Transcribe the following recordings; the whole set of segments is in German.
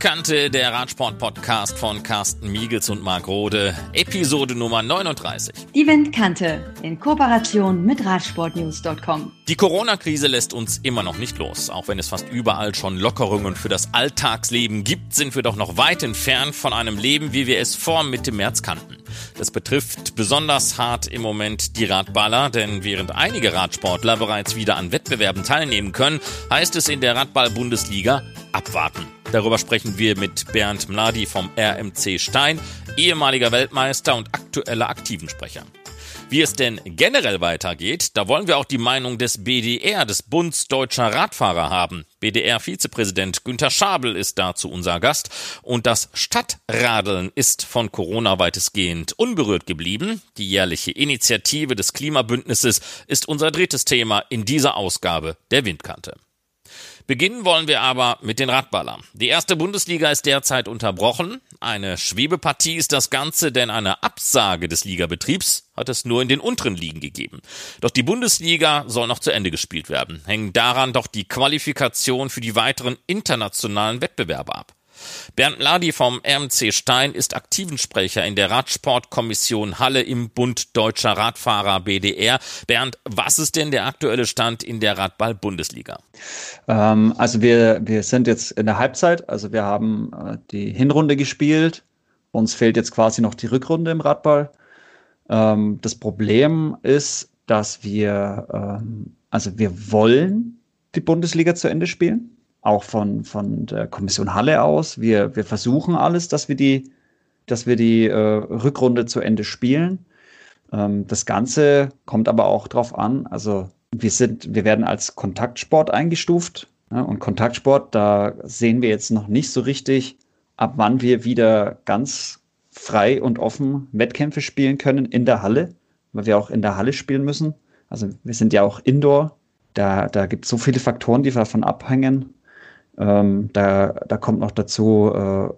Windkante, der Radsport-Podcast von Carsten Miegels und Marc Rode, Episode Nummer 39. Die Windkante in Kooperation mit Radsportnews.com. Die Corona-Krise lässt uns immer noch nicht los. Auch wenn es fast überall schon Lockerungen für das Alltagsleben gibt, sind wir doch noch weit entfernt von einem Leben, wie wir es vor Mitte März kannten. Das betrifft besonders hart im Moment die Radballer, denn während einige Radsportler bereits wieder an Wettbewerben teilnehmen können, heißt es in der Radball-Bundesliga abwarten. Darüber sprechen wir mit Bernd Mladi vom RMC Stein, ehemaliger Weltmeister und aktueller Aktivensprecher. Wie es denn generell weitergeht, da wollen wir auch die Meinung des BDR, des Bunds Deutscher Radfahrer haben. BDR-Vizepräsident Günther Schabel ist dazu unser Gast und das Stadtradeln ist von Corona weitestgehend unberührt geblieben. Die jährliche Initiative des Klimabündnisses ist unser drittes Thema in dieser Ausgabe der Windkante. Beginnen wollen wir aber mit den Radballern. Die erste Bundesliga ist derzeit unterbrochen. Eine Schwebepartie ist das Ganze, denn eine Absage des Ligabetriebs hat es nur in den unteren Ligen gegeben. Doch die Bundesliga soll noch zu Ende gespielt werden. Hängen daran doch die Qualifikation für die weiteren internationalen Wettbewerbe ab. Bernd Ladi vom RMC Stein ist Aktivensprecher in der Radsportkommission Halle im Bund Deutscher Radfahrer BDR. Bernd, was ist denn der aktuelle Stand in der Radball-Bundesliga? Ähm, also wir, wir sind jetzt in der Halbzeit, also wir haben äh, die Hinrunde gespielt. Uns fehlt jetzt quasi noch die Rückrunde im Radball. Ähm, das Problem ist, dass wir, ähm, also wir wollen die Bundesliga zu Ende spielen auch von, von der Kommission Halle aus. Wir, wir versuchen alles, dass wir die, dass wir die äh, Rückrunde zu Ende spielen. Ähm, das Ganze kommt aber auch drauf an. Also wir sind, wir werden als Kontaktsport eingestuft. Ja, und Kontaktsport, da sehen wir jetzt noch nicht so richtig, ab wann wir wieder ganz frei und offen Wettkämpfe spielen können in der Halle, weil wir auch in der Halle spielen müssen. Also wir sind ja auch Indoor. Da, da gibt es so viele Faktoren, die davon abhängen. Ähm, da, da kommt noch dazu, äh,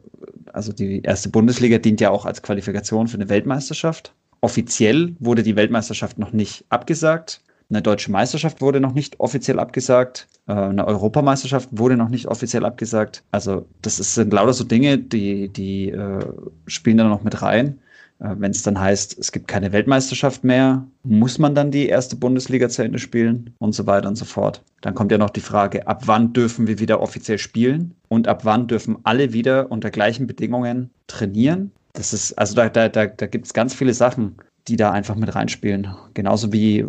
also die erste Bundesliga dient ja auch als Qualifikation für eine Weltmeisterschaft. Offiziell wurde die Weltmeisterschaft noch nicht abgesagt. Eine deutsche Meisterschaft wurde noch nicht offiziell abgesagt. Äh, eine Europameisterschaft wurde noch nicht offiziell abgesagt. Also das ist, sind lauter so Dinge, die, die äh, spielen da noch mit rein. Äh, Wenn es dann heißt, es gibt keine Weltmeisterschaft mehr, muss man dann die erste Bundesliga zu Ende spielen und so weiter und so fort. Dann kommt ja noch die Frage, ab wann dürfen wir wieder offiziell spielen und ab wann dürfen alle wieder unter gleichen Bedingungen trainieren. Das ist, also da, da, da, da gibt es ganz viele Sachen, die da einfach mit reinspielen. Genauso wie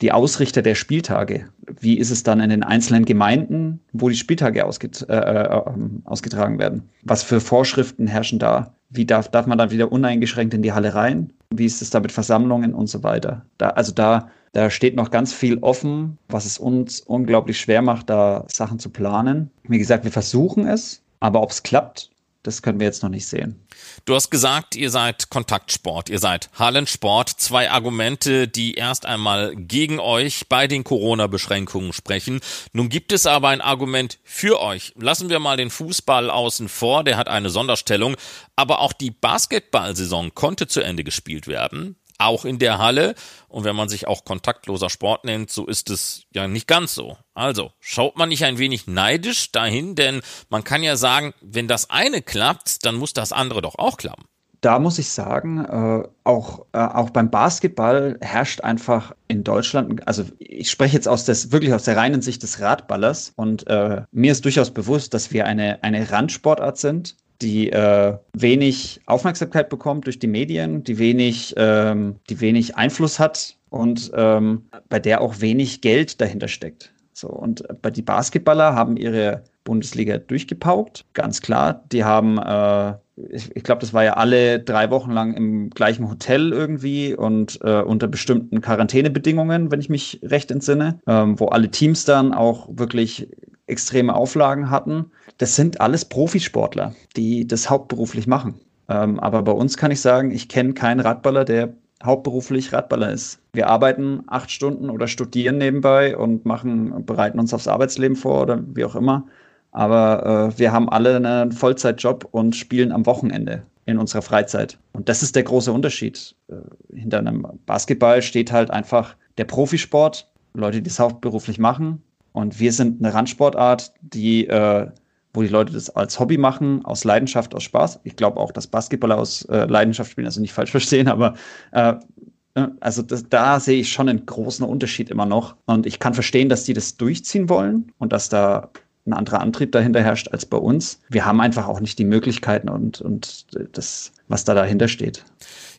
die Ausrichter der Spieltage. Wie ist es dann in den einzelnen Gemeinden, wo die Spieltage ausget äh, äh, ähm, ausgetragen werden? Was für Vorschriften herrschen da? Wie darf, darf man dann wieder uneingeschränkt in die Halle rein? Wie ist es da mit Versammlungen und so weiter? Da, also da, da steht noch ganz viel offen, was es uns unglaublich schwer macht, da Sachen zu planen. Wie gesagt, wir versuchen es, aber ob es klappt, das können wir jetzt noch nicht sehen. Du hast gesagt, ihr seid Kontaktsport, ihr seid Hallensport. Zwei Argumente, die erst einmal gegen euch bei den Corona-Beschränkungen sprechen. Nun gibt es aber ein Argument für euch. Lassen wir mal den Fußball außen vor, der hat eine Sonderstellung. Aber auch die Basketballsaison konnte zu Ende gespielt werden auch in der Halle. Und wenn man sich auch kontaktloser Sport nennt, so ist es ja nicht ganz so. Also, schaut man nicht ein wenig neidisch dahin, denn man kann ja sagen, wenn das eine klappt, dann muss das andere doch auch klappen. Da muss ich sagen, äh, auch, äh, auch beim Basketball herrscht einfach in Deutschland, also ich spreche jetzt aus des, wirklich aus der reinen Sicht des Radballers und äh, mir ist durchaus bewusst, dass wir eine, eine Randsportart sind, die äh, wenig Aufmerksamkeit bekommt durch die Medien, die wenig, ähm, die wenig Einfluss hat und ähm, bei der auch wenig Geld dahinter steckt. So, und bei die Basketballer haben ihre Bundesliga durchgepaukt, ganz klar. Die haben, äh, ich, ich glaube, das war ja alle drei Wochen lang im gleichen Hotel irgendwie und äh, unter bestimmten Quarantänebedingungen, wenn ich mich recht entsinne, ähm, wo alle Teams dann auch wirklich extreme Auflagen hatten. Das sind alles Profisportler, die das hauptberuflich machen. Ähm, aber bei uns kann ich sagen, ich kenne keinen Radballer, der hauptberuflich Radballer ist. Wir arbeiten acht Stunden oder studieren nebenbei und machen, bereiten uns aufs Arbeitsleben vor oder wie auch immer. Aber äh, wir haben alle einen Vollzeitjob und spielen am Wochenende in unserer Freizeit. Und das ist der große Unterschied. Äh, hinter einem Basketball steht halt einfach der Profisport, Leute, die es hauptberuflich machen, und wir sind eine Randsportart, die äh, wo die Leute das als Hobby machen, aus Leidenschaft, aus Spaß. Ich glaube auch, dass Basketballer aus äh, Leidenschaft spielen, also nicht falsch verstehen, aber äh, ne, also das, da sehe ich schon einen großen Unterschied immer noch. Und ich kann verstehen, dass die das durchziehen wollen und dass da ein anderer Antrieb dahinter herrscht als bei uns. Wir haben einfach auch nicht die Möglichkeiten und, und das, was da dahinter steht.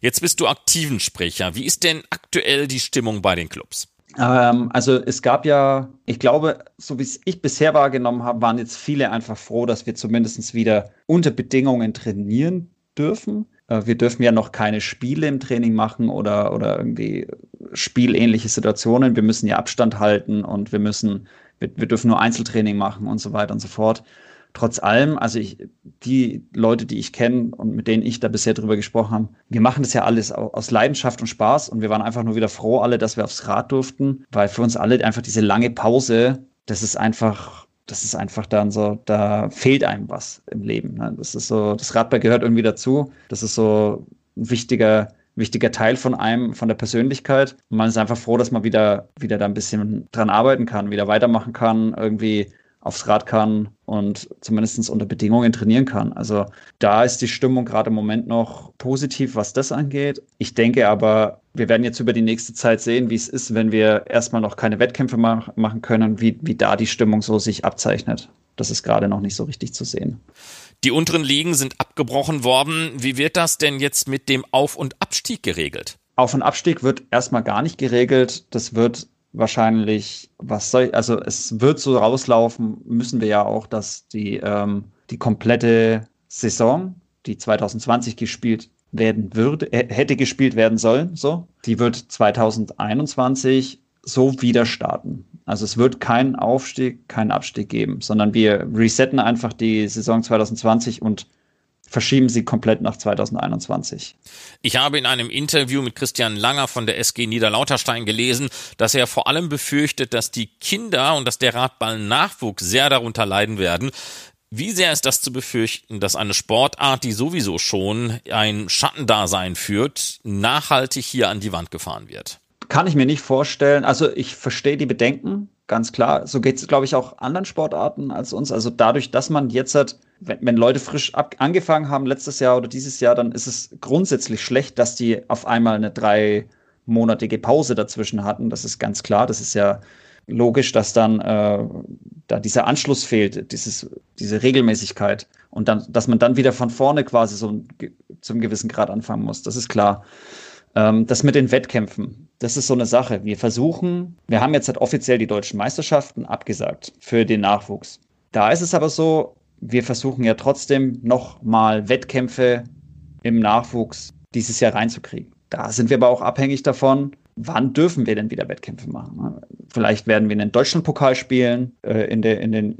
Jetzt bist du aktiven Sprecher. Wie ist denn aktuell die Stimmung bei den Clubs? Ähm, also es gab ja, ich glaube, so wie es ich bisher wahrgenommen habe, waren jetzt viele einfach froh, dass wir zumindest wieder unter Bedingungen trainieren dürfen. Äh, wir dürfen ja noch keine Spiele im Training machen oder, oder irgendwie spielähnliche Situationen. Wir müssen ja Abstand halten und wir müssen, wir, wir dürfen nur Einzeltraining machen und so weiter und so fort trotz allem, also ich, die Leute, die ich kenne und mit denen ich da bisher drüber gesprochen habe, wir machen das ja alles aus Leidenschaft und Spaß und wir waren einfach nur wieder froh alle, dass wir aufs Rad durften, weil für uns alle einfach diese lange Pause, das ist einfach, das ist einfach dann so, da fehlt einem was im Leben. Ne? Das ist so, das Radball gehört irgendwie dazu. Das ist so ein wichtiger, wichtiger Teil von einem, von der Persönlichkeit. Und man ist einfach froh, dass man wieder, wieder da ein bisschen dran arbeiten kann, wieder weitermachen kann, irgendwie aufs Rad kann und zumindest unter Bedingungen trainieren kann. Also da ist die Stimmung gerade im Moment noch positiv, was das angeht. Ich denke aber, wir werden jetzt über die nächste Zeit sehen, wie es ist, wenn wir erstmal noch keine Wettkämpfe mach machen können, wie, wie da die Stimmung so sich abzeichnet. Das ist gerade noch nicht so richtig zu sehen. Die unteren Ligen sind abgebrochen worden. Wie wird das denn jetzt mit dem Auf- und Abstieg geregelt? Auf- und Abstieg wird erstmal gar nicht geregelt. Das wird wahrscheinlich, was soll also es wird so rauslaufen, müssen wir ja auch, dass die, ähm, die komplette Saison, die 2020 gespielt werden würde, hätte gespielt werden sollen, so, die wird 2021 so wieder starten. Also es wird keinen Aufstieg, keinen Abstieg geben, sondern wir resetten einfach die Saison 2020 und verschieben sie komplett nach 2021. Ich habe in einem Interview mit Christian Langer von der SG Niederlauterstein gelesen, dass er vor allem befürchtet, dass die Kinder und dass der Radball-Nachwuchs sehr darunter leiden werden. Wie sehr ist das zu befürchten, dass eine Sportart, die sowieso schon ein Schattendasein führt, nachhaltig hier an die Wand gefahren wird? Kann ich mir nicht vorstellen. Also ich verstehe die Bedenken, ganz klar. So geht es, glaube ich, auch anderen Sportarten als uns. Also dadurch, dass man jetzt hat, wenn, wenn Leute frisch ab, angefangen haben letztes Jahr oder dieses Jahr, dann ist es grundsätzlich schlecht, dass die auf einmal eine dreimonatige Pause dazwischen hatten. Das ist ganz klar. Das ist ja logisch, dass dann äh, da dieser Anschluss fehlt, dieses, diese Regelmäßigkeit und dann, dass man dann wieder von vorne quasi so zum gewissen Grad anfangen muss. Das ist klar. Ähm, das mit den Wettkämpfen, das ist so eine Sache. Wir versuchen, wir haben jetzt halt offiziell die deutschen Meisterschaften abgesagt für den Nachwuchs. Da ist es aber so, wir versuchen ja trotzdem nochmal Wettkämpfe im Nachwuchs dieses Jahr reinzukriegen. Da sind wir aber auch abhängig davon, wann dürfen wir denn wieder Wettkämpfe machen? Vielleicht werden wir einen Deutschlandpokal spielen äh, in, der, in den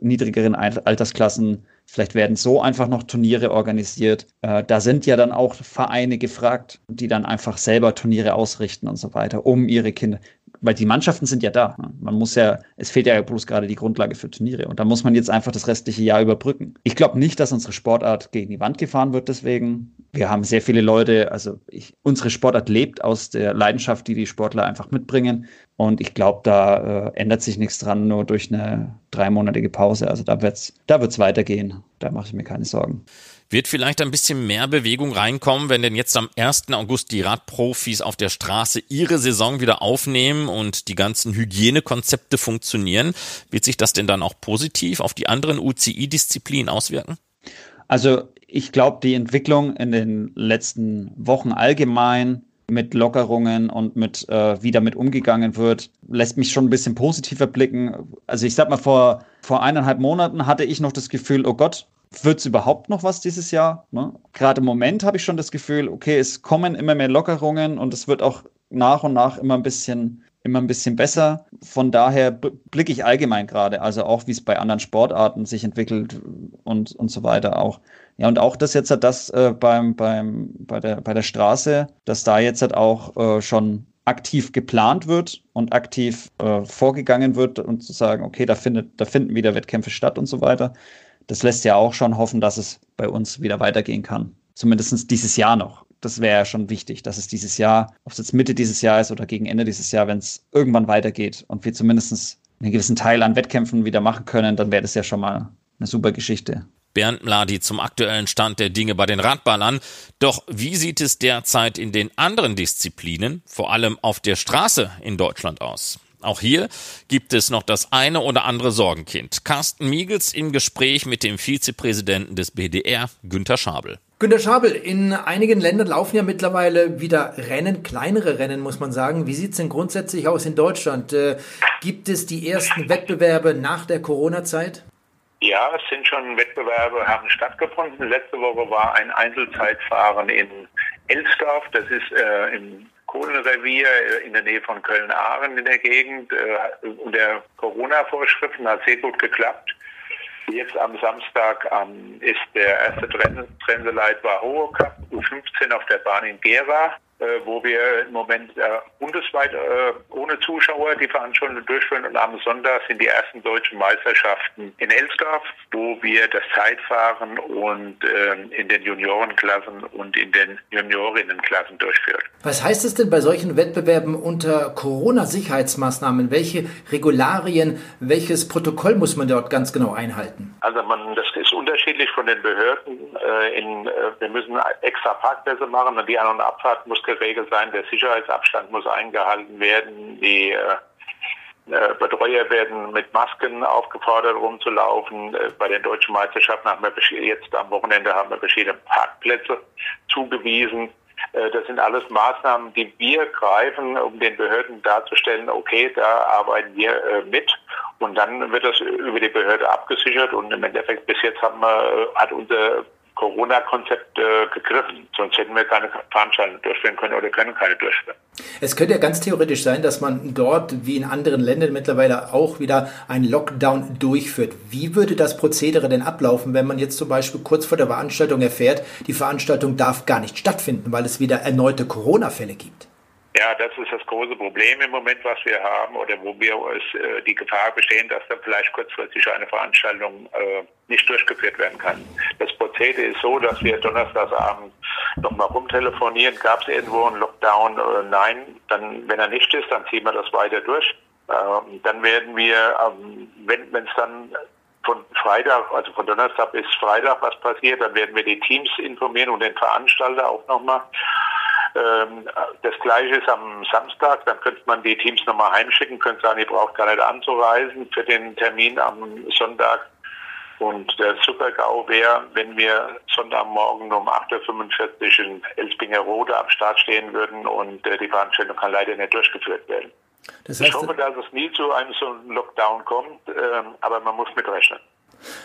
niedrigeren Altersklassen. Vielleicht werden so einfach noch Turniere organisiert. Äh, da sind ja dann auch Vereine gefragt, die dann einfach selber Turniere ausrichten und so weiter, um ihre Kinder weil die Mannschaften sind ja da. Man muss ja, es fehlt ja bloß gerade die Grundlage für Turniere. Und da muss man jetzt einfach das restliche Jahr überbrücken. Ich glaube nicht, dass unsere Sportart gegen die Wand gefahren wird deswegen. Wir haben sehr viele Leute, also ich, unsere Sportart lebt aus der Leidenschaft, die die Sportler einfach mitbringen. Und ich glaube, da äh, ändert sich nichts dran, nur durch eine dreimonatige Pause. Also da wird es da wird's weitergehen. Da mache ich mir keine Sorgen. Wird vielleicht ein bisschen mehr Bewegung reinkommen, wenn denn jetzt am 1. August die Radprofis auf der Straße ihre Saison wieder aufnehmen und die ganzen Hygienekonzepte funktionieren? Wird sich das denn dann auch positiv auf die anderen UCI-Disziplinen auswirken? Also ich glaube, die Entwicklung in den letzten Wochen allgemein mit Lockerungen und mit äh, wie damit umgegangen wird, lässt mich schon ein bisschen positiver blicken. Also ich sag mal, vor, vor eineinhalb Monaten hatte ich noch das Gefühl, oh Gott, wird es überhaupt noch was dieses Jahr? Ne? Gerade im Moment habe ich schon das Gefühl, okay, es kommen immer mehr Lockerungen und es wird auch nach und nach immer ein bisschen immer ein bisschen besser. Von daher blicke ich allgemein gerade, also auch wie es bei anderen Sportarten sich entwickelt und, und so weiter auch. Ja, und auch das jetzt hat das äh, beim, beim, bei, der, bei der Straße, dass da jetzt halt auch äh, schon aktiv geplant wird und aktiv äh, vorgegangen wird und zu sagen, okay, da findet, da finden wieder Wettkämpfe statt und so weiter das lässt ja auch schon hoffen, dass es bei uns wieder weitergehen kann. Zumindest dieses Jahr noch. Das wäre ja schon wichtig, dass es dieses Jahr, ob es jetzt Mitte dieses Jahr ist oder gegen Ende dieses Jahr, wenn es irgendwann weitergeht und wir zumindest einen gewissen Teil an Wettkämpfen wieder machen können, dann wäre das ja schon mal eine super Geschichte. Bernd Mladi zum aktuellen Stand der Dinge bei den Radballern. Doch wie sieht es derzeit in den anderen Disziplinen, vor allem auf der Straße in Deutschland aus? Auch hier gibt es noch das eine oder andere Sorgenkind. Carsten Miegels im Gespräch mit dem Vizepräsidenten des BDR, Günter Schabel. Günter Schabel, in einigen Ländern laufen ja mittlerweile wieder Rennen, kleinere Rennen, muss man sagen. Wie sieht es denn grundsätzlich aus in Deutschland? Äh, gibt es die ersten Wettbewerbe nach der Corona-Zeit? Ja, es sind schon Wettbewerbe, haben stattgefunden. Letzte Woche war ein Einzelzeitfahren in Elsdorf, das ist äh, im Kohlenrevier äh, in der Nähe von Köln-Ahren in der Gegend. Äh, unter Corona-Vorschriften hat sehr gut geklappt. Jetzt am Samstag ähm, ist der erste Trenseleit war Hohe Cup U15 auf der Bahn in Gera. Äh, wo wir im Moment äh, bundesweit äh, ohne Zuschauer die Veranstaltung durchführen. Und am Sonntag sind die ersten deutschen Meisterschaften in Elsdorf, wo wir das Zeitfahren und ähm, in den Juniorenklassen und in den Juniorinnenklassen durchführen. Was heißt es denn bei solchen Wettbewerben unter Corona-Sicherheitsmaßnahmen? Welche Regularien, welches Protokoll muss man dort ganz genau einhalten? Also man, das ist unterschiedlich von den Behörden. in, wir müssen extra Parkplätze machen und die An- und Abfahrt muss geregelt sein, der Sicherheitsabstand muss eingehalten werden, die äh, äh, Betreuer werden mit Masken aufgefordert, rumzulaufen. Äh, bei den deutschen Meisterschaften haben wir jetzt am Wochenende haben wir verschiedene Parkplätze zugewiesen. Das sind alles Maßnahmen, die wir greifen, um den Behörden darzustellen, okay, da arbeiten wir mit. Und dann wird das über die Behörde abgesichert. Und im Endeffekt bis jetzt haben wir, hat unser Corona-Konzept äh, gegriffen. Sonst hätten wir keine Veranstaltungen durchführen können oder können keine durchführen. Es könnte ja ganz theoretisch sein, dass man dort wie in anderen Ländern mittlerweile auch wieder einen Lockdown durchführt. Wie würde das Prozedere denn ablaufen, wenn man jetzt zum Beispiel kurz vor der Veranstaltung erfährt, die Veranstaltung darf gar nicht stattfinden, weil es wieder erneute Corona-Fälle gibt? Ja, das ist das große Problem im Moment, was wir haben oder wo wir es, äh, die Gefahr bestehen, dass dann vielleicht kurzfristig eine Veranstaltung äh, nicht durchgeführt werden kann. Das Prozedere ist so, dass wir donnerstagsabend nochmal rumtelefonieren. Gab es irgendwo einen Lockdown? Äh, nein. Dann, wenn er nicht ist, dann ziehen wir das weiter durch. Ähm, dann werden wir, ähm, wenn es dann von Freitag, also von Donnerstag bis Freitag was passiert, dann werden wir die Teams informieren und den Veranstalter auch nochmal. Ähm, das gleiche ist am Samstag, dann könnte man die Teams nochmal heimschicken, könnte sagen, ihr braucht gar nicht anzureisen für den Termin am Sonntag. Und der Super-GAU wäre, wenn wir Sonntagmorgen um 8.45 Uhr in Elsbingerode am Start stehen würden und äh, die Veranstaltung kann leider nicht durchgeführt werden. Das heißt, ich hoffe, dass es nie zu einem so Lockdown kommt, ähm, aber man muss mit rechnen.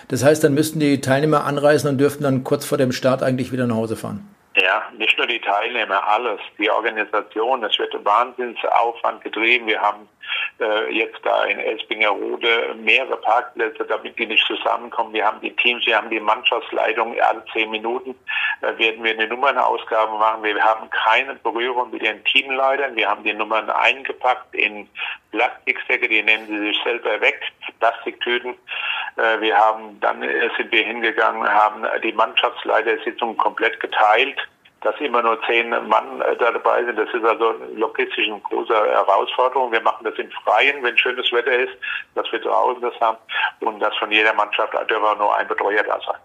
Das heißt, dann müssten die Teilnehmer anreisen und dürften dann kurz vor dem Start eigentlich wieder nach Hause fahren. Ja, nicht nur die Teilnehmer, alles. Die Organisation, es wird Wahnsinnsaufwand getrieben. Wir haben äh, jetzt da in Elspingerode mehrere Parkplätze, damit die nicht zusammenkommen. Wir haben die Teams, wir haben die Mannschaftsleitung. Alle zehn Minuten äh, werden wir eine Nummernausgabe machen. Wir haben keine Berührung mit den Teamleitern. Wir haben die Nummern eingepackt in Plastiksäcke, die nehmen sie sich selber weg, Plastiktüten. Äh, wir haben, dann sind wir hingegangen, haben die Mannschaftsleitersitzung komplett geteilt dass immer nur zehn Mann äh, da dabei sind. Das ist also logistisch eine große Herausforderung. Wir machen das im Freien, wenn schönes Wetter ist, dass wir zu Hause das haben und dass von jeder Mannschaft einfach nur ein Betreuer da sein.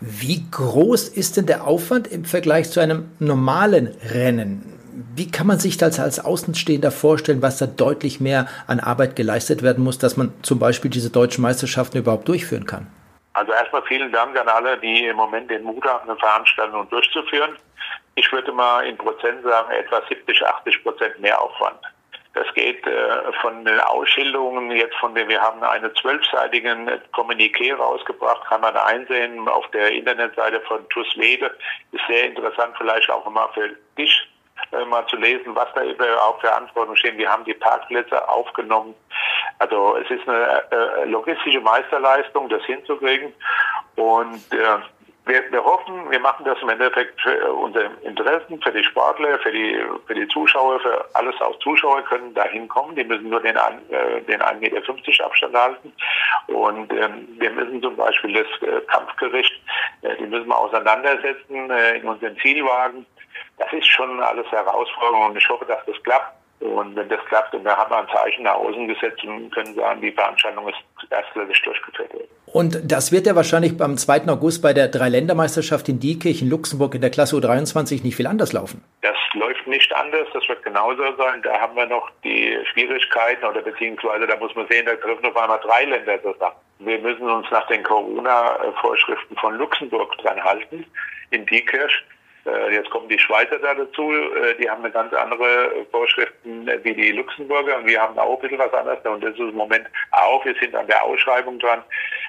Wie groß ist denn der Aufwand im Vergleich zu einem normalen Rennen? Wie kann man sich das als Außenstehender vorstellen, was da deutlich mehr an Arbeit geleistet werden muss, dass man zum Beispiel diese deutschen Meisterschaften überhaupt durchführen kann? Also erstmal vielen Dank an alle, die im Moment den Mut haben, eine Veranstaltung durchzuführen. Ich würde mal in Prozent sagen, etwa 70, 80 Prozent mehr Aufwand. Das geht äh, von den Ausschilderungen jetzt von dem, wir haben einen zwölfseitigen Kommuniqué rausgebracht, kann man einsehen auf der Internetseite von TUS Wede. Ist sehr interessant, vielleicht auch mal für dich äh, mal zu lesen, was da überhaupt für Anforderungen stehen. Wir haben die Parkplätze aufgenommen. Also es ist eine äh, logistische Meisterleistung, das hinzukriegen. Und äh, wir, wir hoffen, wir machen das im Endeffekt für unsere Interessen, für die Sportler, für die, für die Zuschauer, für alles auch Zuschauer können da hinkommen. Die müssen nur den, äh, den 1,50 Meter Abstand halten. Und ähm, wir müssen zum Beispiel das äh, Kampfgericht, äh, die müssen wir auseinandersetzen äh, in unseren Zielwagen. Das ist schon alles Herausforderung und ich hoffe, dass das klappt. Und wenn das klappt, dann haben wir ein Zeichen nach außen gesetzt und können sagen, die Veranstaltung ist erstklassig durchgeführt worden. Und das wird ja wahrscheinlich am 2. August bei der Dreiländermeisterschaft in Diekirch in Luxemburg in der Klasse U23 nicht viel anders laufen. Das läuft nicht anders, das wird genauso sein. Da haben wir noch die Schwierigkeiten oder beziehungsweise da muss man sehen, da treffen auf einmal drei Länder zusammen. Wir müssen uns nach den Corona-Vorschriften von Luxemburg dran halten in Diekirch. Äh, jetzt kommen die Schweizer da dazu, äh, die haben eine ganz andere Vorschriften wie die Luxemburger und wir haben auch ein bisschen was anderes. Und das ist im Moment auch, wir sind an der Ausschreibung dran.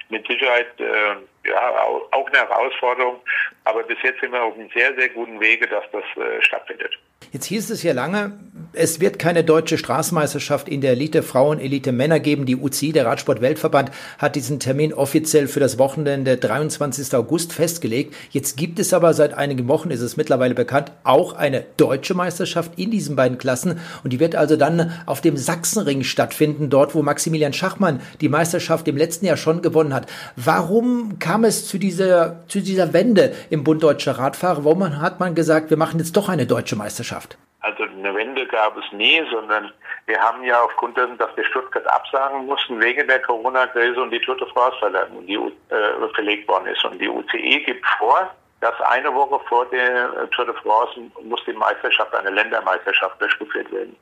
Mit Sicherheit äh, ja, auch eine Herausforderung, aber bis jetzt sind wir auf einem sehr, sehr guten Wege, dass das stattfindet. Jetzt hieß es ja lange, es wird keine deutsche Straßenmeisterschaft in der Elite Frauen, Elite Männer geben. Die UCI, der Radsport-Weltverband, hat diesen Termin offiziell für das Wochenende 23. August festgelegt. Jetzt gibt es aber seit einigen Wochen, ist es mittlerweile bekannt, auch eine deutsche Meisterschaft in diesen beiden Klassen. Und die wird also dann auf dem Sachsenring stattfinden, dort wo Maximilian Schachmann die Meisterschaft im letzten Jahr schon gewonnen hat. Warum kam es zu dieser, zu dieser Wende im Bund Deutscher Radfahrer? Warum hat man gesagt, wir machen jetzt doch eine deutsche Meisterschaft? Also eine Wende gab es nie, sondern wir haben ja aufgrund dessen, dass wir Stuttgart absagen mussten, wegen der Corona-Krise und die Tour de die äh, verlegt worden ist. Und die UCI gibt vor, dass eine Woche vor der Tour de France muss die Meisterschaft, eine Ländermeisterschaft durchgeführt werden.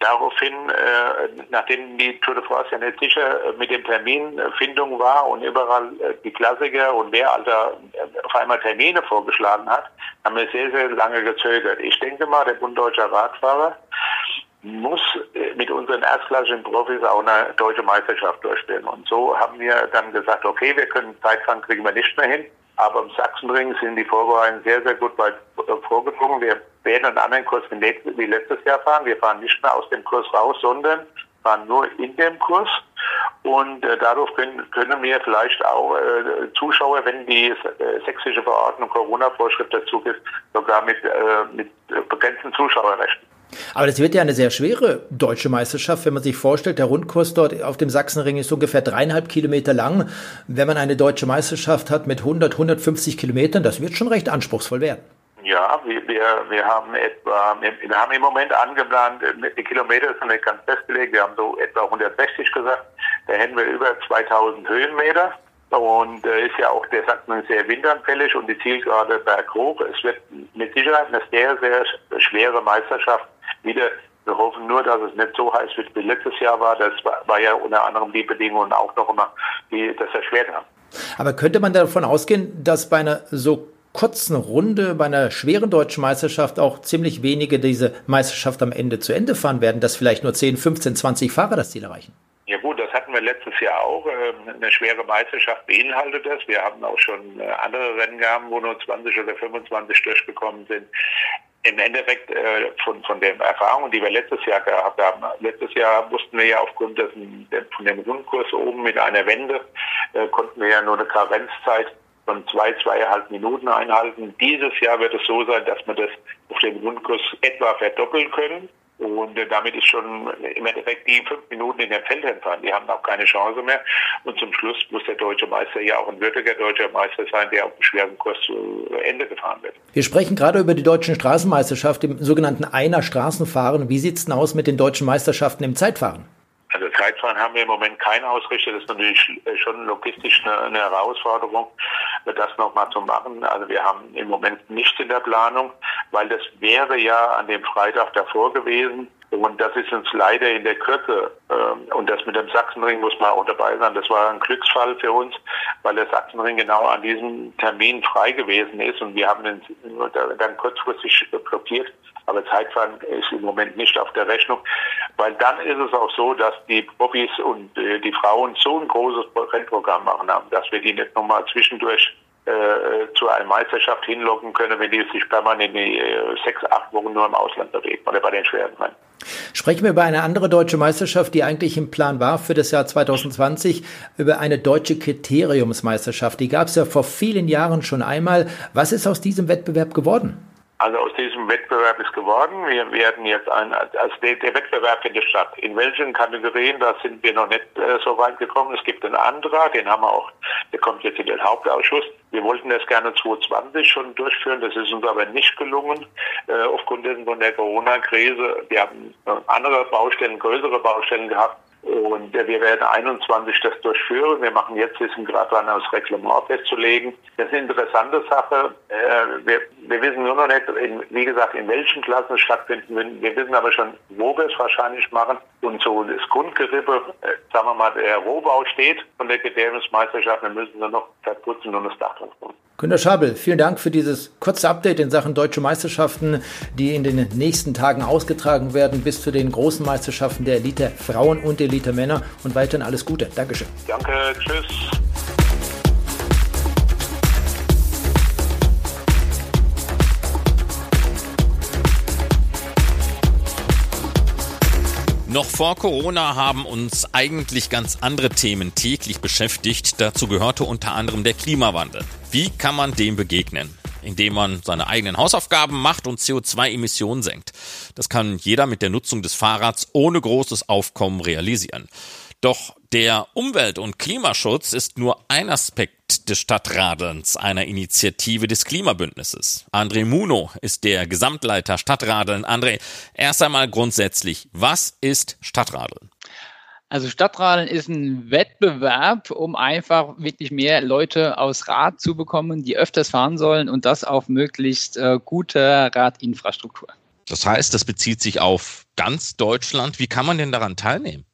Daraufhin, äh, nachdem die Tour de France ja nicht sicher mit dem Terminfindung war und überall äh, die Klassiker und wer Alter äh, auf einmal Termine vorgeschlagen hat, haben wir sehr, sehr lange gezögert. Ich denke mal, der Bund Deutscher Radfahrer muss äh, mit unseren erstklassigen Profis auch eine deutsche Meisterschaft durchführen. Und so haben wir dann gesagt, okay, wir können Zeitfahren kriegen wir nicht mehr hin. Aber im Sachsenring sind die Vorbereitungen sehr, sehr gut weit vorgedrungen. Wir werden einen anderen Kurs wie letztes Jahr fahren. Wir fahren nicht mehr aus dem Kurs raus, sondern fahren nur in dem Kurs. Und äh, dadurch können, können wir vielleicht auch äh, Zuschauer, wenn die äh, sächsische Verordnung Corona-Vorschrift dazu gibt, sogar mit, äh, mit begrenzten Zuschauerrechten. Aber das wird ja eine sehr schwere deutsche Meisterschaft, wenn man sich vorstellt, der Rundkurs dort auf dem Sachsenring ist ungefähr dreieinhalb Kilometer lang. Wenn man eine deutsche Meisterschaft hat mit 100, 150 Kilometern, das wird schon recht anspruchsvoll werden. Ja, wir, wir, wir haben etwa, wir haben im Moment angeplant, die Kilometer sind nicht ganz festgelegt, wir haben so etwa 160 gesagt, da hätten wir über 2000 Höhenmeter und äh, ist ja auch, der sagt man, sehr windanfällig und die Zielgerade berghoch. Es wird mit Sicherheit eine sehr, sehr schwere Meisterschaft wieder. Wir hoffen nur, dass es nicht so heiß wird wie letztes Jahr war. Das war, war ja unter anderem die Bedingungen auch noch immer, die das erschwert haben. Aber könnte man davon ausgehen, dass bei einer so kurzen Runde, bei einer schweren deutschen Meisterschaft auch ziemlich wenige diese Meisterschaft am Ende zu Ende fahren werden, dass vielleicht nur 10, 15, 20 Fahrer das Ziel erreichen? Ja gut, das hatten wir letztes Jahr auch. Ähm, eine schwere Meisterschaft beinhaltet das. Wir haben auch schon äh, andere Rennen gehabt, wo nur 20 oder 25 durchgekommen sind. Im Endeffekt äh, von, von den Erfahrungen, die wir letztes Jahr gehabt haben. Letztes Jahr mussten wir ja aufgrund dessen, von dem Rundkurs oben mit einer Wende, äh, konnten wir ja nur eine Karenzzeit von zwei, zweieinhalb Minuten einhalten. Dieses Jahr wird es so sein, dass wir das auf dem Rundkurs etwa verdoppeln können. Und äh, damit ist schon im Endeffekt die fünf Minuten in den Feldern fahren. Die haben auch keine Chance mehr. Und zum Schluss muss der deutsche Meister ja auch ein würdiger deutscher Meister sein, der auf dem schweren Kurs zu Ende gefahren wird. Wir sprechen gerade über die deutschen Straßenmeisterschaft im sogenannten Einer Straßenfahren. Wie sieht's denn aus mit den deutschen Meisterschaften im Zeitfahren? Also Zeitfahren haben wir im Moment keinen Ausrichter. Das ist natürlich schon logistisch eine, eine Herausforderung, das nochmal zu machen. Also wir haben im Moment nichts in der Planung, weil das wäre ja an dem Freitag davor gewesen. Und das ist uns leider in der Kürze, äh, und das mit dem Sachsenring muss man auch dabei sein, das war ein Glücksfall für uns, weil der Sachsenring genau an diesem Termin frei gewesen ist und wir haben den dann kurzfristig blockiert. Aber Zeitfahren ist im Moment nicht auf der Rechnung, weil dann ist es auch so, dass die Profis und äh, die Frauen so ein großes Rennprogramm machen haben, dass wir die nicht nochmal zwischendurch äh, zu einer Meisterschaft hinlocken können, wenn die sich permanent die äh, sechs, acht Wochen nur im Ausland bewegen oder bei den schweren Rennen. Sprechen wir über eine andere deutsche Meisterschaft, die eigentlich im Plan war für das Jahr 2020, über eine deutsche Kriteriumsmeisterschaft. Die gab es ja vor vielen Jahren schon einmal. Was ist aus diesem Wettbewerb geworden? Also aus diesem Wettbewerb ist geworden, wir werden jetzt ein, also der, der Wettbewerb findet statt. In welchen Kategorien, da sind wir noch nicht äh, so weit gekommen. Es gibt einen Antrag, den haben wir auch, der kommt jetzt in den Hauptausschuss. Wir wollten das gerne 2020 schon durchführen, das ist uns aber nicht gelungen, äh, aufgrund von der Corona-Krise. Wir haben äh, andere Baustellen, größere Baustellen gehabt Und wir werden 21 das durchführen. Wir machen jetzt, wir sind gerade dran, das Reglement festzulegen. Das ist eine interessante Sache. Äh, wir, wir wissen nur noch nicht, in, wie gesagt, in welchen Klassen es stattfinden wird. Wir wissen aber schon, wo wir es wahrscheinlich machen. Und so das Grundgerippe, äh, sagen wir mal, der Rohbau steht von der Gedächtnismeisterschaft. Wir müssen nur noch verputzen und das Dach drauf Günter Schabel, vielen Dank für dieses kurze Update in Sachen deutsche Meisterschaften, die in den nächsten Tagen ausgetragen werden, bis zu den großen Meisterschaften der Elite Frauen und Elite Männer. Und weiterhin alles Gute. Dankeschön. Danke, tschüss. Noch vor Corona haben uns eigentlich ganz andere Themen täglich beschäftigt. Dazu gehörte unter anderem der Klimawandel. Wie kann man dem begegnen? Indem man seine eigenen Hausaufgaben macht und CO2-Emissionen senkt. Das kann jeder mit der Nutzung des Fahrrads ohne großes Aufkommen realisieren. Doch der Umwelt- und Klimaschutz ist nur ein Aspekt des Stadtradelns, einer Initiative des Klimabündnisses. André Muno ist der Gesamtleiter Stadtradeln. André, erst einmal grundsätzlich, was ist Stadtradeln? Also Stadtradeln ist ein Wettbewerb, um einfach wirklich mehr Leute aus Rad zu bekommen, die öfters fahren sollen und das auf möglichst äh, gute Radinfrastruktur. Das heißt, das bezieht sich auf ganz Deutschland. Wie kann man denn daran teilnehmen?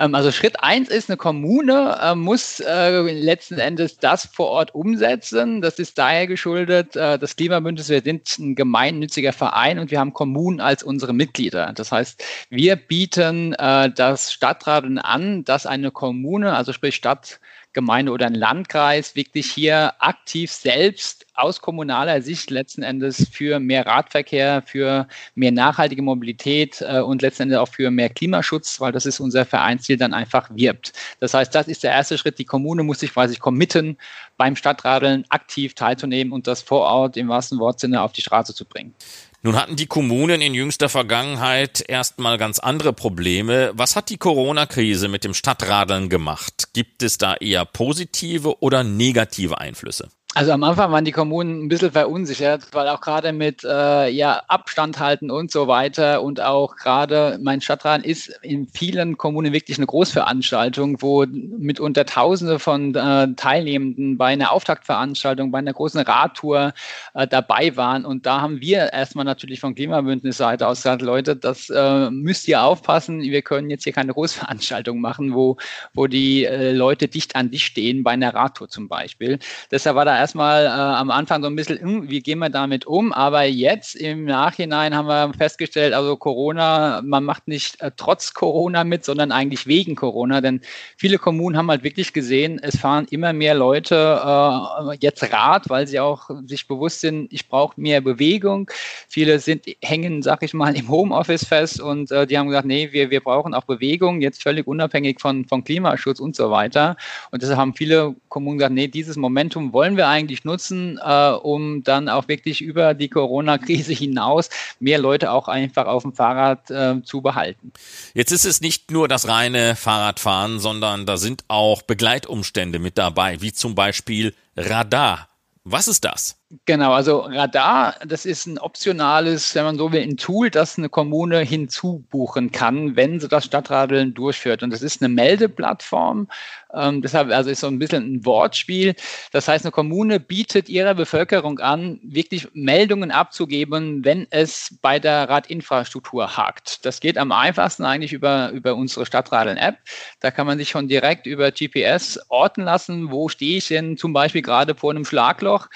Ähm, also Schritt eins ist, eine Kommune äh, muss äh, letzten Endes das vor Ort umsetzen. Das ist daher geschuldet, äh, das Klimabündnis, wir sind ein gemeinnütziger Verein und wir haben Kommunen als unsere Mitglieder. Das heißt, wir bieten das Stadtradeln an, dass eine Kommune, also sprich Stadt, Gemeinde oder ein Landkreis wirklich hier aktiv selbst aus kommunaler Sicht letzten Endes für mehr Radverkehr, für mehr nachhaltige Mobilität äh, und letzten Endes auch für mehr Klimaschutz, weil das ist unser Vereinsziel, dann einfach wirbt. Das heißt, das ist der erste Schritt. Die Kommune muss sich quasi committen, beim Stadtradeln aktiv teilzunehmen und das vor Ort im wahrsten Wortsinne auf die Straße zu bringen. Nun hatten die Kommunen in jüngster Vergangenheit erstmal ganz andere Probleme. Was hat die Corona-Krise mit dem Stadtradeln gemacht? Gibt es da eher positive oder negative Einflüsse? Also am Anfang waren die Kommunen ein bisschen verunsichert, weil auch gerade mit äh, ja, Abstand halten und so weiter und auch gerade mein Stadtrat ist in vielen Kommunen wirklich eine Großveranstaltung, wo mitunter Tausende von äh, Teilnehmenden bei einer Auftaktveranstaltung, bei einer großen Radtour äh, dabei waren. Und da haben wir erstmal natürlich von Klimabündnisseite aus gesagt, Leute, das äh, müsst ihr aufpassen. Wir können jetzt hier keine Großveranstaltung machen, wo, wo die äh, Leute dicht an dich stehen, bei einer Radtour zum Beispiel. Deshalb war da erstmal äh, am Anfang so ein bisschen, hm, wie gehen wir damit um? Aber jetzt im Nachhinein haben wir festgestellt, also Corona, man macht nicht äh, trotz Corona mit, sondern eigentlich wegen Corona. Denn viele Kommunen haben halt wirklich gesehen, es fahren immer mehr Leute äh, jetzt Rad, weil sie auch sich bewusst sind, ich brauche mehr Bewegung. Viele sind hängen, sag ich mal, im Homeoffice fest und äh, die haben gesagt, nee, wir, wir brauchen auch Bewegung, jetzt völlig unabhängig von, von Klimaschutz und so weiter. Und deshalb haben viele Kommunen gesagt, nee, dieses Momentum wollen wir eigentlich nutzen, äh, um dann auch wirklich über die Corona-Krise hinaus mehr Leute auch einfach auf dem Fahrrad äh, zu behalten. Jetzt ist es nicht nur das reine Fahrradfahren, sondern da sind auch Begleitumstände mit dabei, wie zum Beispiel Radar. Was ist das? Genau, also Radar, das ist ein optionales, wenn man so will, ein Tool, das eine Kommune hinzubuchen kann, wenn sie das Stadtradeln durchführt. Und das ist eine Meldeplattform. Ähm, deshalb also ist so ein bisschen ein Wortspiel. Das heißt, eine Kommune bietet ihrer Bevölkerung an, wirklich Meldungen abzugeben, wenn es bei der Radinfrastruktur hakt. Das geht am einfachsten eigentlich über, über unsere Stadtradeln-App. Da kann man sich schon direkt über GPS orten lassen, wo stehe ich denn zum Beispiel gerade vor einem Schlagloch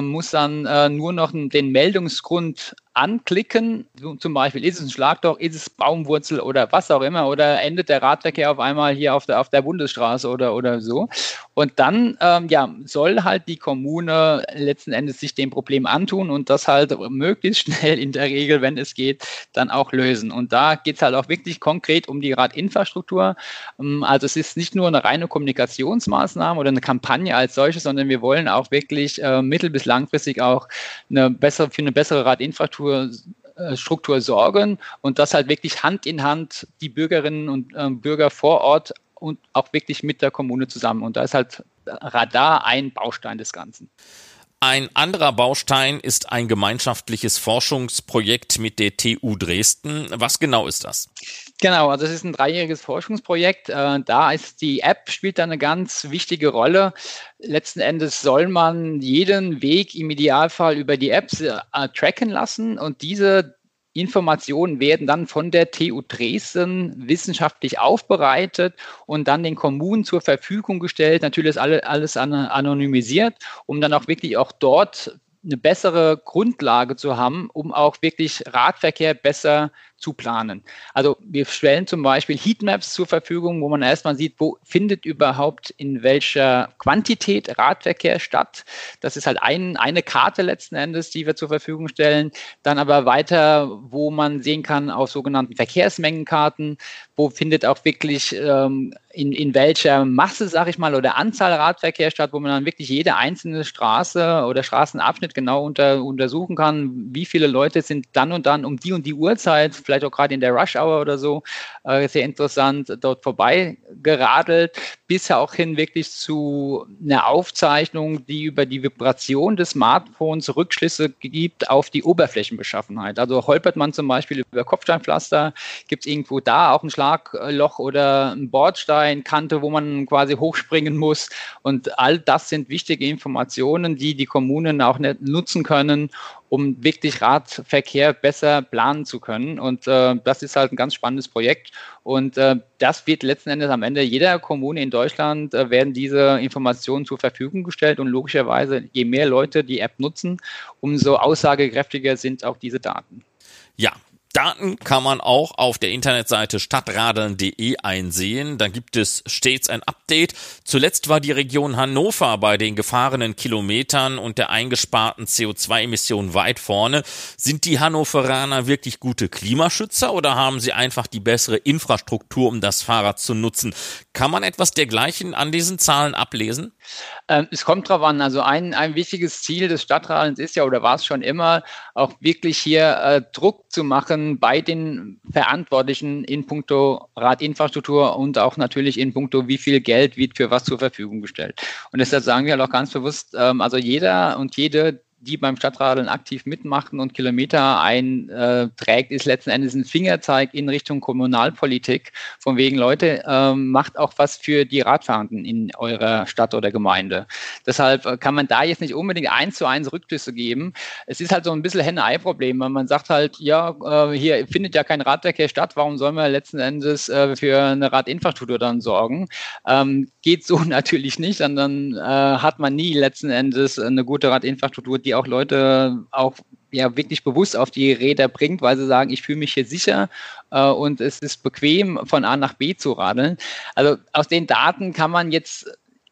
muss dann äh, nur noch den Meldungsgrund anklicken, zum Beispiel ist es ein Schlagloch, ist es Baumwurzel oder was auch immer, oder endet der Radverkehr auf einmal hier auf der, auf der Bundesstraße oder, oder so. Und dann ähm, ja, soll halt die Kommune letzten Endes sich dem Problem antun und das halt möglichst schnell in der Regel, wenn es geht, dann auch lösen. Und da geht es halt auch wirklich konkret um die Radinfrastruktur. Ähm, also es ist nicht nur eine reine Kommunikationsmaßnahme oder eine Kampagne als solche, sondern wir wollen auch wirklich äh, mittel- bis langfristig auch eine bessere, für eine bessere Radinfrastruktur Struktur, äh, Struktur sorgen und das halt wirklich Hand in Hand die Bürgerinnen und äh, Bürger vor Ort und auch wirklich mit der Kommune zusammen. Und da ist halt Radar ein Baustein des Ganzen. Ein anderer Baustein ist ein gemeinschaftliches Forschungsprojekt mit der TU Dresden. Was genau ist das? Genau, also es ist ein dreijähriges Forschungsprojekt. Äh, da ist die App spielt da eine ganz wichtige Rolle. Letzten Endes soll man jeden Weg im Idealfall über die Apps äh, tracken lassen und diese Informationen werden dann von der TU Dresden wissenschaftlich aufbereitet und dann den Kommunen zur Verfügung gestellt. Natürlich ist alles anonymisiert, um dann auch wirklich auch dort eine bessere Grundlage zu haben, um auch wirklich Radverkehr besser zu planen. Also wir stellen zum Beispiel Heatmaps zur Verfügung, wo man erstmal sieht, wo findet überhaupt in welcher Quantität Radverkehr statt. Das ist halt ein, eine Karte letzten Endes, die wir zur Verfügung stellen. Dann aber weiter, wo man sehen kann auf sogenannten Verkehrsmengenkarten, wo findet auch wirklich ähm, in, in welcher Masse, sage ich mal, oder Anzahl Radverkehr statt, wo man dann wirklich jede einzelne Straße oder Straßenabschnitt genau unter, untersuchen kann, wie viele Leute sind dann und dann um die und die Uhrzeit, vielleicht auch gerade in der Rush Hour oder so, äh, sehr interessant, dort vorbei geradelt, bisher auch hin wirklich zu einer Aufzeichnung, die über die Vibration des Smartphones Rückschlüsse gibt auf die Oberflächenbeschaffenheit. Also holpert man zum Beispiel über Kopfsteinpflaster, gibt es irgendwo da auch ein Schlagloch oder ein Bordstein, Bordsteinkante, wo man quasi hochspringen muss. Und all das sind wichtige Informationen, die die Kommunen auch nutzen können, um wirklich Radverkehr besser planen zu können. Und äh, das ist halt ein ganz spannendes Projekt. Und äh, das wird letzten Endes am Ende jeder Kommune in Deutschland äh, werden diese Informationen zur Verfügung gestellt. Und logischerweise, je mehr Leute die App nutzen, umso aussagekräftiger sind auch diese Daten. Ja, Daten kann man auch auf der Internetseite stadtradeln.de einsehen. Da gibt es stets ein Update. Zuletzt war die Region Hannover bei den gefahrenen Kilometern und der eingesparten CO2-Emissionen weit vorne. Sind die Hannoveraner wirklich gute Klimaschützer oder haben sie einfach die bessere Infrastruktur, um das Fahrrad zu nutzen? Kann man etwas dergleichen an diesen Zahlen ablesen? Ähm, es kommt drauf an. Also ein, ein wichtiges Ziel des Stadtradelns ist ja oder war es schon immer, auch wirklich hier äh, Druck zu machen bei den Verantwortlichen in puncto Radinfrastruktur und auch natürlich in puncto, wie viel Geld wird für was zur Verfügung gestellt. Und deshalb sagen wir halt auch ganz bewusst, ähm, also jeder und jede, die beim Stadtradeln aktiv mitmachen und Kilometer einträgt, ist letzten Endes ein Fingerzeig in Richtung Kommunalpolitik. Von wegen, Leute, ähm, macht auch was für die Radfahrenden in eurer Stadt oder Gemeinde. Deshalb äh, kann man da jetzt nicht unbedingt eins zu eins Rückschlüsse geben. Es ist halt so ein bisschen Henne-Ei-Problem. Man sagt halt, ja, äh, hier findet ja kein Radverkehr statt, warum sollen wir letzten Endes äh, für eine Radinfrastruktur dann sorgen? Ähm, geht so natürlich nicht, sondern äh, hat man nie letzten Endes eine gute Radinfrastruktur, die auch Leute auch ja wirklich bewusst auf die Räder bringt, weil sie sagen, ich fühle mich hier sicher äh, und es ist bequem, von A nach B zu radeln. Also aus den Daten kann man jetzt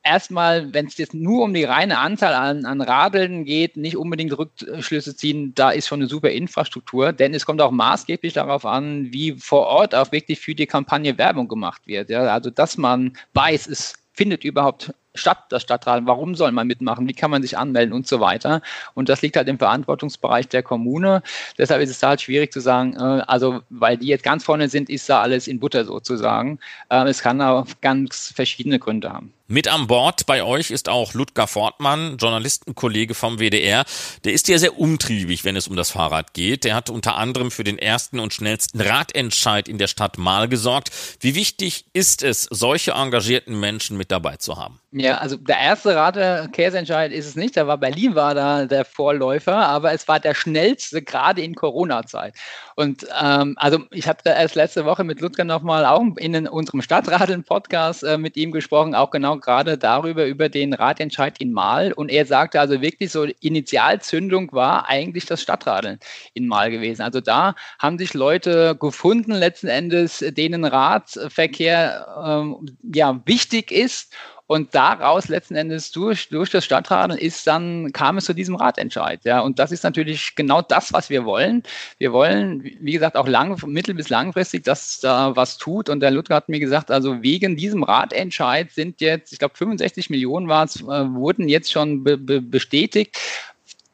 erstmal, wenn es jetzt nur um die reine Anzahl an, an Radeln geht, nicht unbedingt Rückschlüsse ziehen, da ist schon eine super Infrastruktur, denn es kommt auch maßgeblich darauf an, wie vor Ort auch wirklich für die Kampagne Werbung gemacht wird. Ja? Also, dass man weiß, es findet überhaupt statt, das Stadtrat, warum soll man mitmachen, wie kann man sich anmelden und so weiter. Und das liegt halt im Verantwortungsbereich der Kommune. Deshalb ist es halt schwierig zu sagen, äh, also weil die jetzt ganz vorne sind, ist da alles in Butter sozusagen. Äh, es kann auch ganz verschiedene Gründe haben. Mit an Bord bei euch ist auch Ludger Fortmann, Journalistenkollege vom WDR. Der ist ja sehr umtriebig, wenn es um das Fahrrad geht. Der hat unter anderem für den ersten und schnellsten Radentscheid in der Stadt Mal gesorgt. Wie wichtig ist es, solche engagierten Menschen mit dabei zu haben? Ja, also der erste Radverkehrsentscheid ist es nicht. Da war Berlin war da der Vorläufer, aber es war der schnellste gerade in Corona-Zeit. Und ähm, also ich habe erst letzte Woche mit Ludger nochmal auch in unserem Stadtradeln-Podcast äh, mit ihm gesprochen, auch genau gerade darüber, über den Ratentscheid in Mal. Und er sagte also wirklich so, Initialzündung war eigentlich das Stadtradeln in Mal gewesen. Also da haben sich Leute gefunden, letzten Endes, denen Radverkehr ähm, ja wichtig ist und daraus letzten Endes durch, durch das Stadtradeln ist dann, kam es zu diesem Ratentscheid. Ja. Und das ist natürlich genau das, was wir wollen. Wir wollen, wie gesagt, auch lang, mittel- bis langfristig, dass da was tut. Und der Ludger hat mir gesagt, also wegen diesem Ratentscheid sind jetzt, ich glaube, 65 Millionen äh, wurden jetzt schon be be bestätigt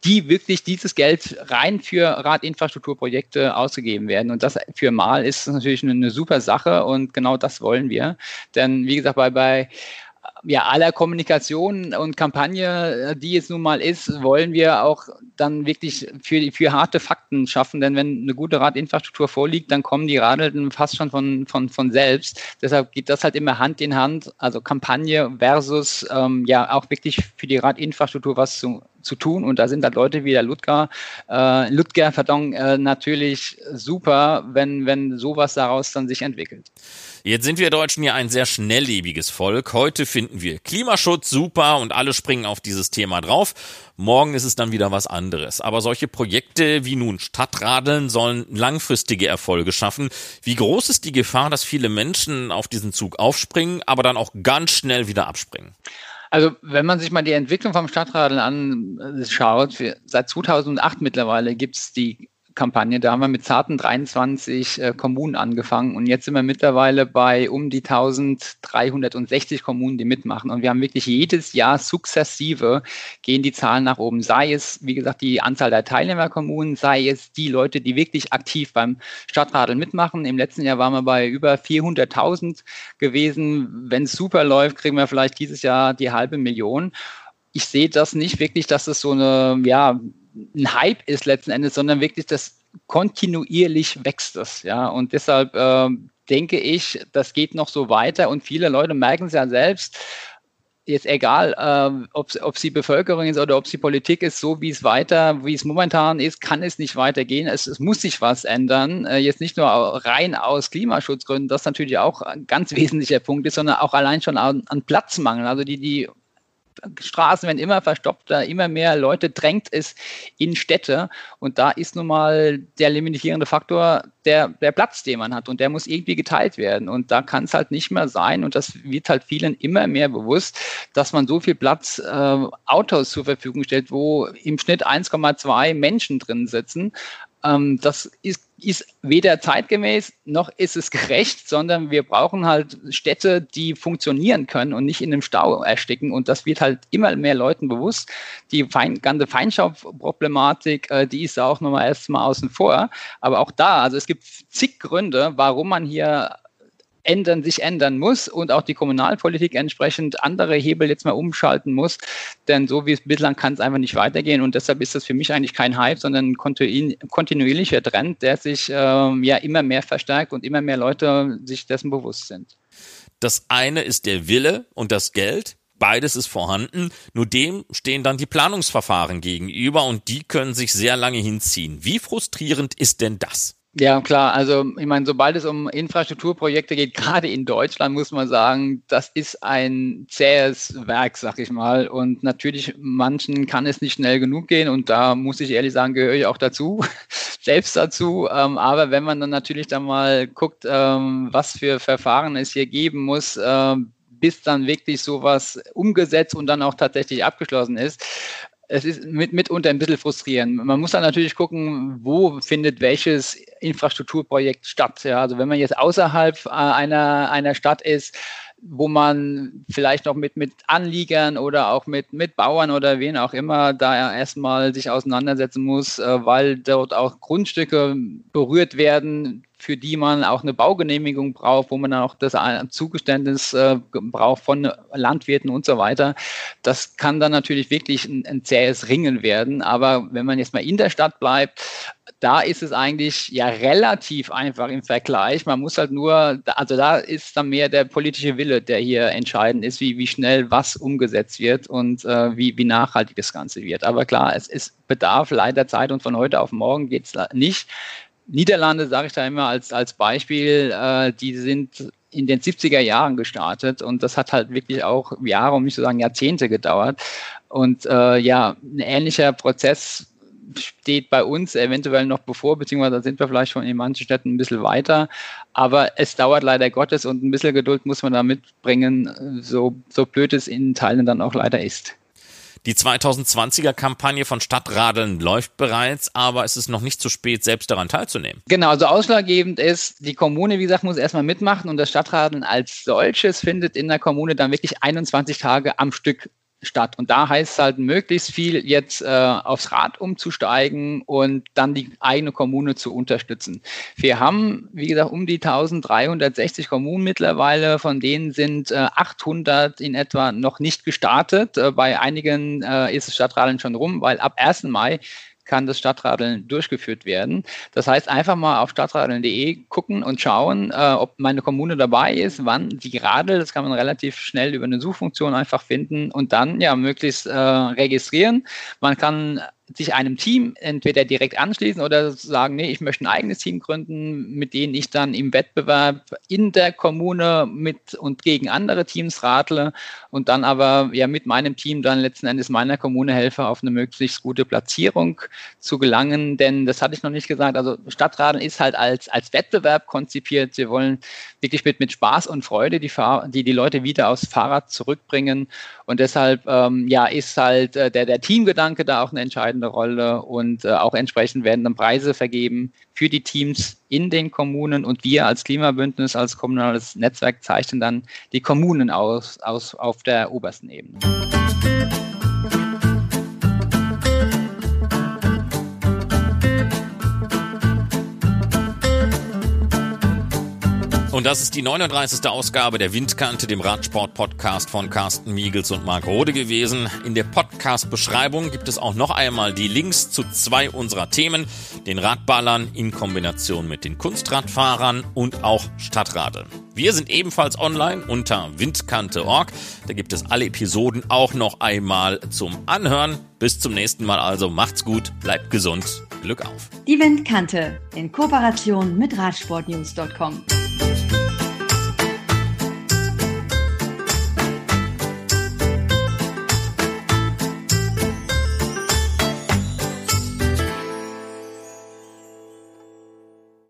die wirklich dieses Geld rein für Radinfrastrukturprojekte ausgegeben werden. Und das für Mal ist natürlich eine, eine super Sache und genau das wollen wir. Denn wie gesagt, bei, bei ja, aller Kommunikation und Kampagne, die es nun mal ist, wollen wir auch dann wirklich für, für harte Fakten schaffen. Denn wenn eine gute Radinfrastruktur vorliegt, dann kommen die Radeln fast schon von, von, von selbst. Deshalb geht das halt immer Hand in Hand. Also Kampagne versus ähm, ja auch wirklich für die Radinfrastruktur was zu, zu tun. Und da sind halt Leute wie der Ludger, äh, Ludger, pardon, äh, natürlich super, wenn, wenn sowas daraus dann sich entwickelt. Jetzt sind wir Deutschen ja ein sehr schnelllebiges Volk. Heute finden wir Klimaschutz super und alle springen auf dieses Thema drauf. Morgen ist es dann wieder was anderes. Aber solche Projekte wie nun Stadtradeln sollen langfristige Erfolge schaffen. Wie groß ist die Gefahr, dass viele Menschen auf diesen Zug aufspringen, aber dann auch ganz schnell wieder abspringen? Also wenn man sich mal die Entwicklung vom Stadtradeln anschaut, seit 2008 mittlerweile gibt es die Kampagne. Da haben wir mit zarten 23 äh, Kommunen angefangen und jetzt sind wir mittlerweile bei um die 1360 Kommunen, die mitmachen. Und wir haben wirklich jedes Jahr sukzessive gehen die Zahlen nach oben. Sei es, wie gesagt, die Anzahl der Teilnehmerkommunen, sei es die Leute, die wirklich aktiv beim Stadtradeln mitmachen. Im letzten Jahr waren wir bei über 400.000 gewesen. Wenn es super läuft, kriegen wir vielleicht dieses Jahr die halbe Million ich sehe das nicht wirklich, dass es so eine, ja, ein Hype ist letzten Endes, sondern wirklich das kontinuierlich wächst das, ja. Und deshalb äh, denke ich, das geht noch so weiter und viele Leute merken es ja selbst, jetzt egal, äh, ob, ob sie Bevölkerung ist oder ob sie Politik ist, so wie es weiter, wie es momentan ist, kann es nicht weitergehen. Es, es muss sich was ändern. Äh, jetzt nicht nur rein aus Klimaschutzgründen, das natürlich auch ein ganz wesentlicher Punkt ist, sondern auch allein schon an, an Platzmangel. Also die, die Straßen werden immer verstoppter, immer mehr Leute drängt es in Städte. Und da ist nun mal der limitierende Faktor der, der Platz, den man hat. Und der muss irgendwie geteilt werden. Und da kann es halt nicht mehr sein. Und das wird halt vielen immer mehr bewusst, dass man so viel Platz äh, Autos zur Verfügung stellt, wo im Schnitt 1,2 Menschen drin sitzen. Ähm, das ist, ist weder zeitgemäß noch ist es gerecht, sondern wir brauchen halt Städte, die funktionieren können und nicht in einem Stau ersticken. Und das wird halt immer mehr Leuten bewusst. Die Fein, ganze Feinstaubproblematik, äh, die ist auch nochmal erstmal außen vor. Aber auch da, also es gibt zig Gründe, warum man hier ändern, sich ändern muss und auch die Kommunalpolitik entsprechend andere Hebel jetzt mal umschalten muss. Denn so wie es bislang kann es einfach nicht weitergehen. Und deshalb ist das für mich eigentlich kein Hype, sondern ein kontinuierlicher Trend, der sich ähm, ja immer mehr verstärkt und immer mehr Leute sich dessen bewusst sind. Das eine ist der Wille und das Geld. Beides ist vorhanden, nur dem stehen dann die Planungsverfahren gegenüber und die können sich sehr lange hinziehen. Wie frustrierend ist denn das? Ja, klar. Also ich meine, sobald es um Infrastrukturprojekte geht, gerade in Deutschland, muss man sagen, das ist ein zähes Werk, sag ich mal. Und natürlich, manchen kann es nicht schnell genug gehen. Und da muss ich ehrlich sagen, gehöre ich auch dazu, selbst dazu. Ähm, aber wenn man dann natürlich dann mal guckt, ähm, was für Verfahren es hier geben muss, ähm, bis dann wirklich sowas umgesetzt und dann auch tatsächlich abgeschlossen ist, es ist mit, mitunter ein bisschen frustrierend. Man muss dann natürlich gucken, wo findet welches Infrastrukturprojekt statt. Ja, also wenn man jetzt außerhalb äh, einer, einer Stadt ist, wo man vielleicht noch mit, mit Anliegern oder auch mit, mit Bauern oder wen auch immer da erstmal sich auseinandersetzen muss, äh, weil dort auch Grundstücke berührt werden, für die man auch eine Baugenehmigung braucht, wo man dann auch das Zugeständnis äh, braucht von Landwirten und so weiter. Das kann dann natürlich wirklich ein, ein zähes Ringen werden. Aber wenn man jetzt mal in der Stadt bleibt, da ist es eigentlich ja relativ einfach im Vergleich. Man muss halt nur, also da ist dann mehr der politische Wille, der hier entscheidend ist, wie, wie schnell was umgesetzt wird und äh, wie, wie nachhaltig das Ganze wird. Aber klar, es ist Bedarf leider Zeit und von heute auf morgen geht es nicht. Niederlande sage ich da immer als, als Beispiel, äh, die sind in den 70er Jahren gestartet und das hat halt wirklich auch Jahre, um nicht zu sagen Jahrzehnte gedauert. Und äh, ja, ein ähnlicher Prozess steht bei uns eventuell noch bevor, beziehungsweise sind wir vielleicht schon in manchen Städten ein bisschen weiter. Aber es dauert leider Gottes und ein bisschen Geduld muss man da mitbringen, so, so blöd es in Teilen dann auch leider ist. Die 2020er Kampagne von Stadtradeln läuft bereits, aber es ist noch nicht zu spät, selbst daran teilzunehmen. Genau, also ausschlaggebend ist, die Kommune, wie gesagt, muss erstmal mitmachen und das Stadtradeln als solches findet in der Kommune dann wirklich 21 Tage am Stück statt. Und da heißt es halt möglichst viel jetzt äh, aufs Rad umzusteigen und dann die eigene Kommune zu unterstützen. Wir haben, wie gesagt, um die 1360 Kommunen mittlerweile, von denen sind äh, 800 in etwa noch nicht gestartet. Äh, bei einigen äh, ist das Stadtradeln schon rum, weil ab 1. Mai kann das Stadtradeln durchgeführt werden. Das heißt, einfach mal auf stadtradeln.de gucken und schauen, äh, ob meine Kommune dabei ist, wann die radelt. Das kann man relativ schnell über eine Suchfunktion einfach finden und dann ja möglichst äh, registrieren. Man kann sich einem Team entweder direkt anschließen oder sagen, nee, ich möchte ein eigenes Team gründen, mit denen ich dann im Wettbewerb in der Kommune mit und gegen andere Teams radle und dann aber ja mit meinem Team dann letzten Endes meiner Kommune helfe, auf eine möglichst gute Platzierung zu gelangen. Denn das hatte ich noch nicht gesagt, also Stadtradeln ist halt als, als Wettbewerb konzipiert. Wir wollen wirklich mit, mit Spaß und Freude die, Fahr die, die Leute wieder aufs Fahrrad zurückbringen. Und deshalb ähm, ja, ist halt äh, der, der Teamgedanke da auch eine entscheidende Rolle und äh, auch entsprechend werden dann Preise vergeben für die Teams in den Kommunen und wir als Klimabündnis, als kommunales Netzwerk zeichnen dann die Kommunen aus, aus auf der obersten Ebene. Und das ist die 39. Ausgabe der Windkante, dem Radsport-Podcast von Carsten Miegels und Marc Rode gewesen. In der Podcast-Beschreibung gibt es auch noch einmal die Links zu zwei unserer Themen, den Radballern in Kombination mit den Kunstradfahrern und auch Stadtradeln. Wir sind ebenfalls online unter windkante.org. Da gibt es alle Episoden auch noch einmal zum Anhören. Bis zum nächsten Mal also. Macht's gut, bleibt gesund. Glück auf. Die Windkante in Kooperation mit Radsportnews.com.